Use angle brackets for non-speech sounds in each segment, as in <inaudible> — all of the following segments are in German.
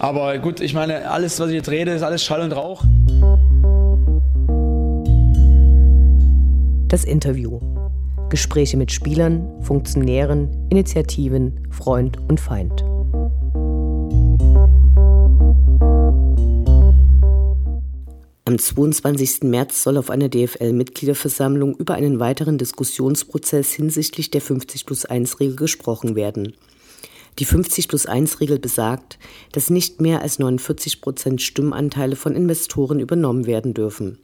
Aber gut, ich meine, alles, was ich jetzt rede, ist alles Schall und Rauch. Das Interview. Gespräche mit Spielern, Funktionären, Initiativen, Freund und Feind. Am 22. März soll auf einer DFL-Mitgliederversammlung über einen weiteren Diskussionsprozess hinsichtlich der 50 plus 1 Regel gesprochen werden. Die 50 plus 1 Regel besagt, dass nicht mehr als 49 Prozent Stimmanteile von Investoren übernommen werden dürfen.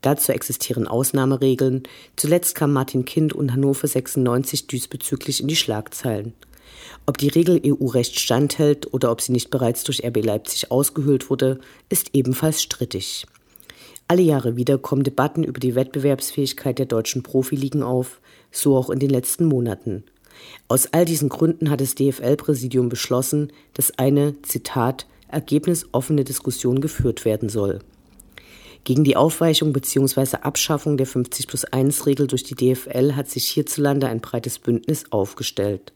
Dazu existieren Ausnahmeregeln. Zuletzt kam Martin Kind und Hannover 96 diesbezüglich in die Schlagzeilen. Ob die Regel EU-Recht standhält oder ob sie nicht bereits durch RB Leipzig ausgehöhlt wurde, ist ebenfalls strittig. Alle Jahre wieder kommen Debatten über die Wettbewerbsfähigkeit der deutschen Profiligen auf, so auch in den letzten Monaten. Aus all diesen Gründen hat das DFL-Präsidium beschlossen, dass eine, Zitat, ergebnisoffene Diskussion geführt werden soll. Gegen die Aufweichung bzw. Abschaffung der 50 plus 1 Regel durch die DFL hat sich hierzulande ein breites Bündnis aufgestellt.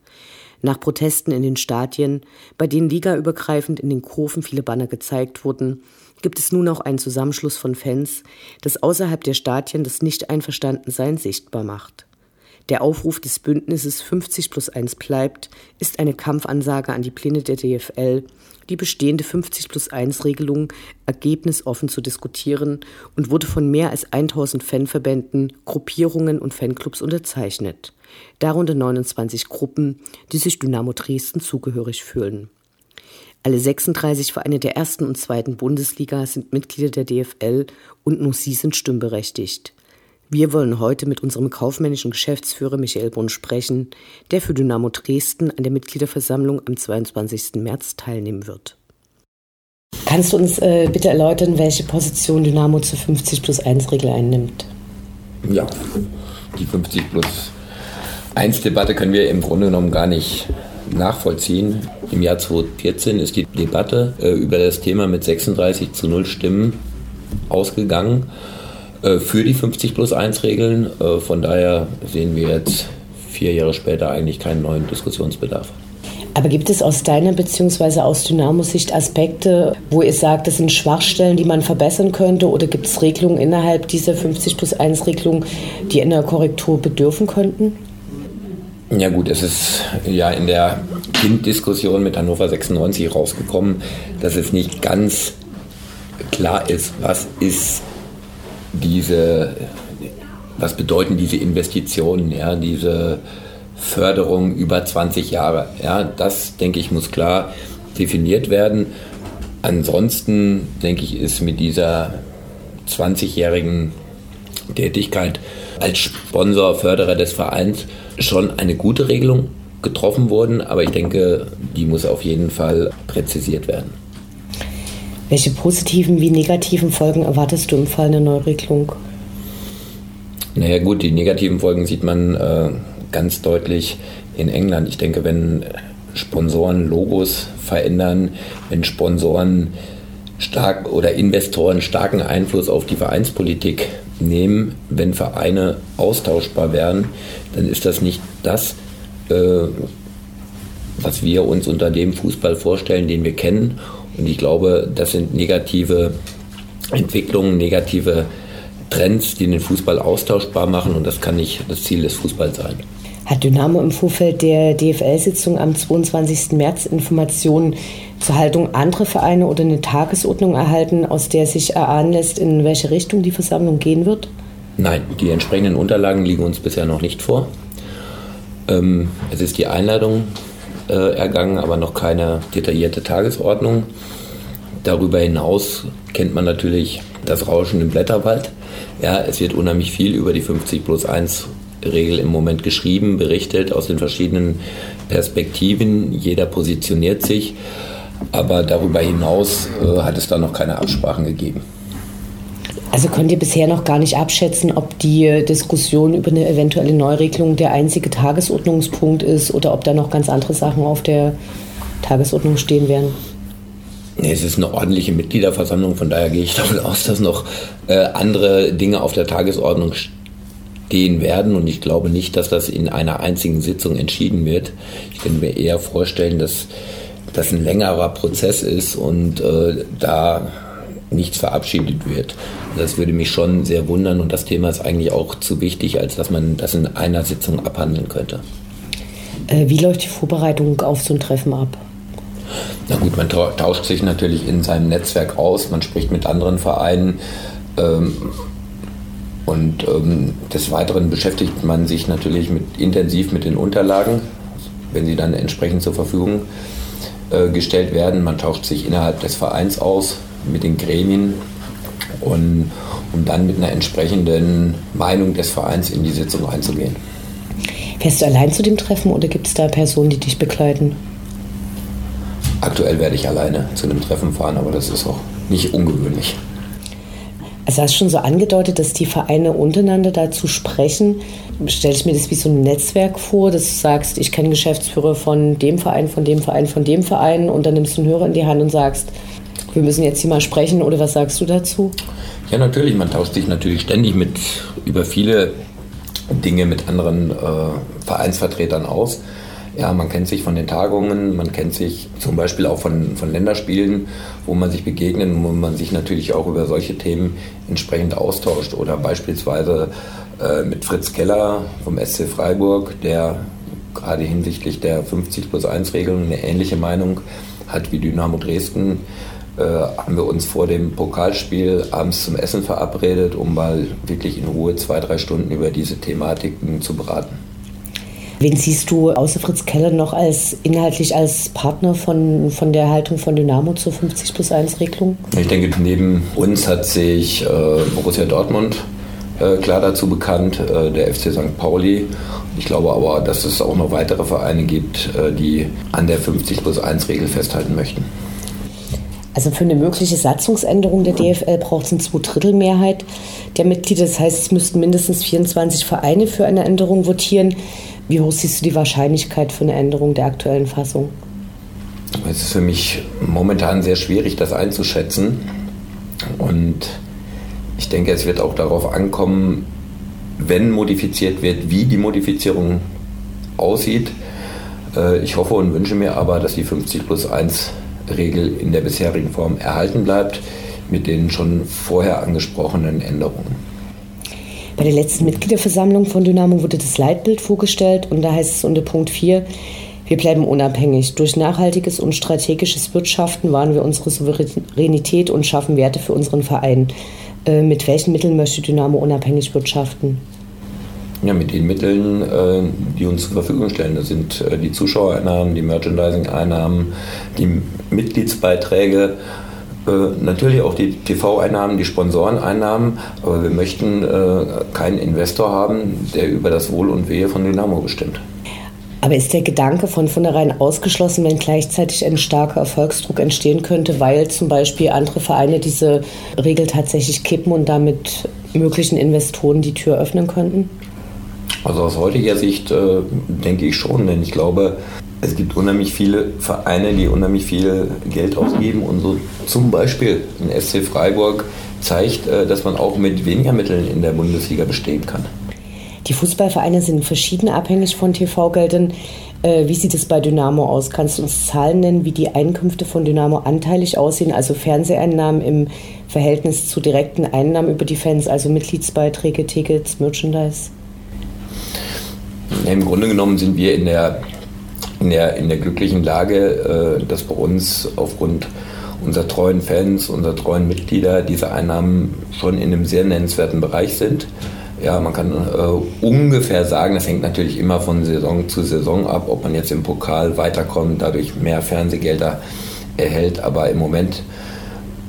Nach Protesten in den Stadien, bei denen ligaübergreifend in den Kurven viele Banner gezeigt wurden, gibt es nun auch einen Zusammenschluss von Fans, das außerhalb der Stadien das Nicht-Einverstandensein sichtbar macht. Der Aufruf des Bündnisses 50 plus 1 bleibt ist eine Kampfansage an die Pläne der DFL, die bestehende 50 plus 1 Regelung ergebnisoffen zu diskutieren und wurde von mehr als 1000 Fanverbänden, Gruppierungen und Fanclubs unterzeichnet, darunter 29 Gruppen, die sich Dynamo Dresden zugehörig fühlen. Alle 36 Vereine der ersten und zweiten Bundesliga sind Mitglieder der DFL und nur sie sind stimmberechtigt. Wir wollen heute mit unserem kaufmännischen Geschäftsführer Michael Brunn sprechen, der für Dynamo Dresden an der Mitgliederversammlung am 22. März teilnehmen wird. Kannst du uns äh, bitte erläutern, welche Position Dynamo zur 50 plus 1 Regel einnimmt? Ja, die 50 plus 1 Debatte können wir im Grunde genommen gar nicht nachvollziehen. Im Jahr 2014 ist die Debatte äh, über das Thema mit 36 zu 0 Stimmen ausgegangen für die 50 plus 1 Regeln. Äh, von daher sehen wir jetzt vier Jahre später eigentlich keinen neuen Diskussionsbedarf. Aber gibt es aus deiner bzw. aus Dynamo-Sicht Aspekte, wo ihr sagt, das sind Schwachstellen, die man verbessern könnte? Oder gibt es Regelungen innerhalb dieser 50 plus 1 Regelung, die einer Korrektur bedürfen könnten? Ja gut, es ist ja in der Kind-Diskussion mit Hannover 96 rausgekommen, dass es nicht ganz klar ist, was ist diese, was bedeuten diese Investitionen, ja, diese Förderung über 20 Jahre. Ja, das denke ich muss klar definiert werden. Ansonsten denke ich, ist mit dieser 20-jährigen Tätigkeit als Sponsor, Förderer des Vereins schon eine gute Regelung getroffen worden, aber ich denke, die muss auf jeden Fall präzisiert werden. Welche positiven wie negativen Folgen erwartest du im Fall einer Neuregelung? Naja gut, die negativen Folgen sieht man äh, ganz deutlich in England. Ich denke, wenn Sponsoren Logos verändern, wenn Sponsoren stark oder Investoren starken Einfluss auf die Vereinspolitik nehmen, wenn Vereine austauschbar werden, dann ist das nicht das, äh, was wir uns unter dem Fußball vorstellen, den wir kennen. Und ich glaube, das sind negative Entwicklungen, negative Trends, die den Fußball austauschbar machen und das kann nicht das Ziel des Fußballs sein. Hat Dynamo im Vorfeld der DFL-Sitzung am 22. März Informationen zur Haltung anderer Vereine oder eine Tagesordnung erhalten, aus der sich erahnen lässt, in welche Richtung die Versammlung gehen wird? Nein, die entsprechenden Unterlagen liegen uns bisher noch nicht vor. Ähm, es ist die Einladung äh, ergangen, aber noch keine detaillierte Tagesordnung. Darüber hinaus kennt man natürlich das Rauschen im Blätterwald. Ja, es wird unheimlich viel über die 50 plus 1 Regel im Moment geschrieben, berichtet aus den verschiedenen Perspektiven. Jeder positioniert sich, aber darüber hinaus äh, hat es da noch keine Absprachen gegeben. Also könnt ihr bisher noch gar nicht abschätzen, ob die Diskussion über eine eventuelle Neuregelung der einzige Tagesordnungspunkt ist oder ob da noch ganz andere Sachen auf der Tagesordnung stehen werden? Es ist eine ordentliche Mitgliederversammlung, von daher gehe ich davon aus, dass noch äh, andere Dinge auf der Tagesordnung stehen stehen werden. Und ich glaube nicht, dass das in einer einzigen Sitzung entschieden wird. Ich könnte mir eher vorstellen, dass das ein längerer Prozess ist und äh, da nichts verabschiedet wird. Das würde mich schon sehr wundern und das Thema ist eigentlich auch zu wichtig, als dass man das in einer Sitzung abhandeln könnte. Äh, wie läuft die Vorbereitung auf so ein Treffen ab? Na gut, man tauscht sich natürlich in seinem Netzwerk aus, man spricht mit anderen Vereinen ähm, und ähm, des Weiteren beschäftigt man sich natürlich mit, intensiv mit den Unterlagen, wenn sie dann entsprechend zur Verfügung äh, gestellt werden. Man tauscht sich innerhalb des Vereins aus mit den Gremien und um dann mit einer entsprechenden Meinung des Vereins in die Sitzung einzugehen. Fährst du allein zu dem Treffen oder gibt es da Personen, die dich begleiten? Aktuell werde ich alleine zu dem Treffen fahren, aber das ist auch nicht ungewöhnlich. Also hast du schon so angedeutet, dass die Vereine untereinander dazu sprechen. Stelle ich mir das wie so ein Netzwerk vor, dass du sagst, ich kenne Geschäftsführer von dem Verein, von dem Verein, von dem Verein und dann nimmst du einen Hörer in die Hand und sagst, wir müssen jetzt hier mal sprechen oder was sagst du dazu? Ja, natürlich, man tauscht sich natürlich ständig mit über viele Dinge mit anderen äh, Vereinsvertretern aus. Ja, man kennt sich von den Tagungen, man kennt sich zum Beispiel auch von, von Länderspielen, wo man sich begegnet und wo man sich natürlich auch über solche Themen entsprechend austauscht. Oder beispielsweise äh, mit Fritz Keller vom SC Freiburg, der gerade hinsichtlich der 50 plus 1 Regelung eine ähnliche Meinung hat wie Dynamo Dresden äh, haben wir uns vor dem Pokalspiel abends zum Essen verabredet, um mal wirklich in Ruhe zwei, drei Stunden über diese Thematiken zu beraten. Wen siehst du außer Fritz Keller noch als inhaltlich als Partner von, von der Haltung von Dynamo zur 50 plus 1 Regelung? Ich denke, neben uns hat sich äh, Borussia Dortmund äh, klar dazu bekannt, äh, der FC St. Pauli. Ich glaube aber, dass es auch noch weitere Vereine gibt, äh, die an der 50 plus 1 Regel festhalten möchten. Also für eine mögliche Satzungsänderung der DFL braucht es eine Zweidrittelmehrheit der Mitglieder. Das heißt, es müssten mindestens 24 Vereine für eine Änderung votieren. Wie hoch siehst du die Wahrscheinlichkeit für eine Änderung der aktuellen Fassung? Es ist für mich momentan sehr schwierig, das einzuschätzen. Und ich denke, es wird auch darauf ankommen, wenn modifiziert wird, wie die Modifizierung aussieht. Äh, ich hoffe und wünsche mir aber, dass die 50 plus 1 Regel in der bisherigen Form erhalten bleibt, mit den schon vorher angesprochenen Änderungen. Bei der letzten Mitgliederversammlung von Dynamo wurde das Leitbild vorgestellt und da heißt es unter Punkt 4, wir bleiben unabhängig. Durch nachhaltiges und strategisches Wirtschaften wahren wir unsere Souveränität und schaffen Werte für unseren Verein. Äh, mit welchen Mitteln möchte Dynamo unabhängig wirtschaften? Ja, mit den Mitteln, äh, die uns zur Verfügung stellen. Das sind äh, die Zuschauereinnahmen, die Merchandising-Einnahmen, die Mitgliedsbeiträge, äh, natürlich auch die TV-Einnahmen, die Sponsoreneinnahmen. Aber wir möchten keinen Investor haben, der über das Wohl und Wehe von Dynamo bestimmt. Aber ist der Gedanke von vornherein ausgeschlossen, wenn gleichzeitig ein starker Erfolgsdruck entstehen könnte, weil zum Beispiel andere Vereine diese Regel tatsächlich kippen und damit möglichen Investoren die Tür öffnen könnten? Also aus heutiger Sicht äh, denke ich schon, denn ich glaube, es gibt unheimlich viele Vereine, die unheimlich viel Geld ausgeben und so zum Beispiel ein SC Freiburg zeigt, äh, dass man auch mit weniger Mitteln in der Bundesliga bestehen kann. Die Fußballvereine sind verschieden abhängig von TV-Geldern. Äh, wie sieht es bei Dynamo aus? Kannst du uns Zahlen nennen, wie die Einkünfte von Dynamo anteilig aussehen, also Fernseheinnahmen im Verhältnis zu direkten Einnahmen über die Fans, also Mitgliedsbeiträge, Tickets, Merchandise? Im Grunde genommen sind wir in der, in der, in der glücklichen Lage, äh, dass bei uns aufgrund unserer treuen Fans, unserer treuen Mitglieder diese Einnahmen schon in einem sehr nennenswerten Bereich sind. Ja, man kann äh, ungefähr sagen, das hängt natürlich immer von Saison zu Saison ab, ob man jetzt im Pokal weiterkommt, dadurch mehr Fernsehgelder erhält. Aber im Moment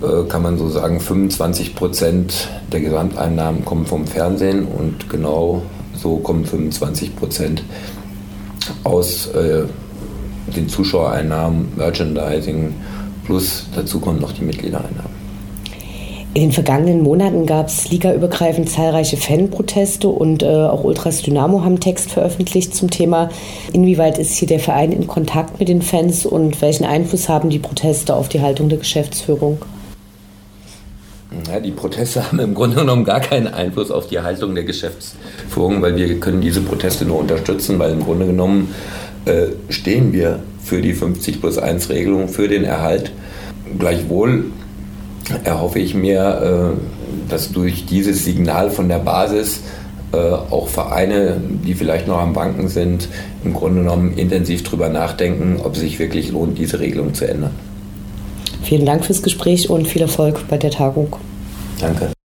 äh, kann man so sagen, 25 Prozent der Gesamteinnahmen kommen vom Fernsehen und genau so kommen 25 Prozent aus äh, den Zuschauereinnahmen, Merchandising, plus dazu kommen noch die Mitgliedereinnahmen. In den vergangenen Monaten gab es ligaübergreifend zahlreiche Fanproteste und äh, auch Ultras Dynamo haben Text veröffentlicht zum Thema, inwieweit ist hier der Verein in Kontakt mit den Fans und welchen Einfluss haben die Proteste auf die Haltung der Geschäftsführung? Ja, die Proteste <laughs> haben im Grunde genommen gar keinen Einfluss auf die Haltung der Geschäftsführung, weil wir können diese Proteste nur unterstützen, weil im Grunde genommen äh, stehen wir für die 50 plus 1 Regelung, für den Erhalt. Gleichwohl erhoffe ich mir, äh, dass durch dieses Signal von der Basis äh, auch Vereine, die vielleicht noch am Banken sind, im Grunde genommen intensiv darüber nachdenken, ob es sich wirklich lohnt, diese Regelung zu ändern. Vielen Dank fürs Gespräch und viel Erfolg bei der Tagung. Danke.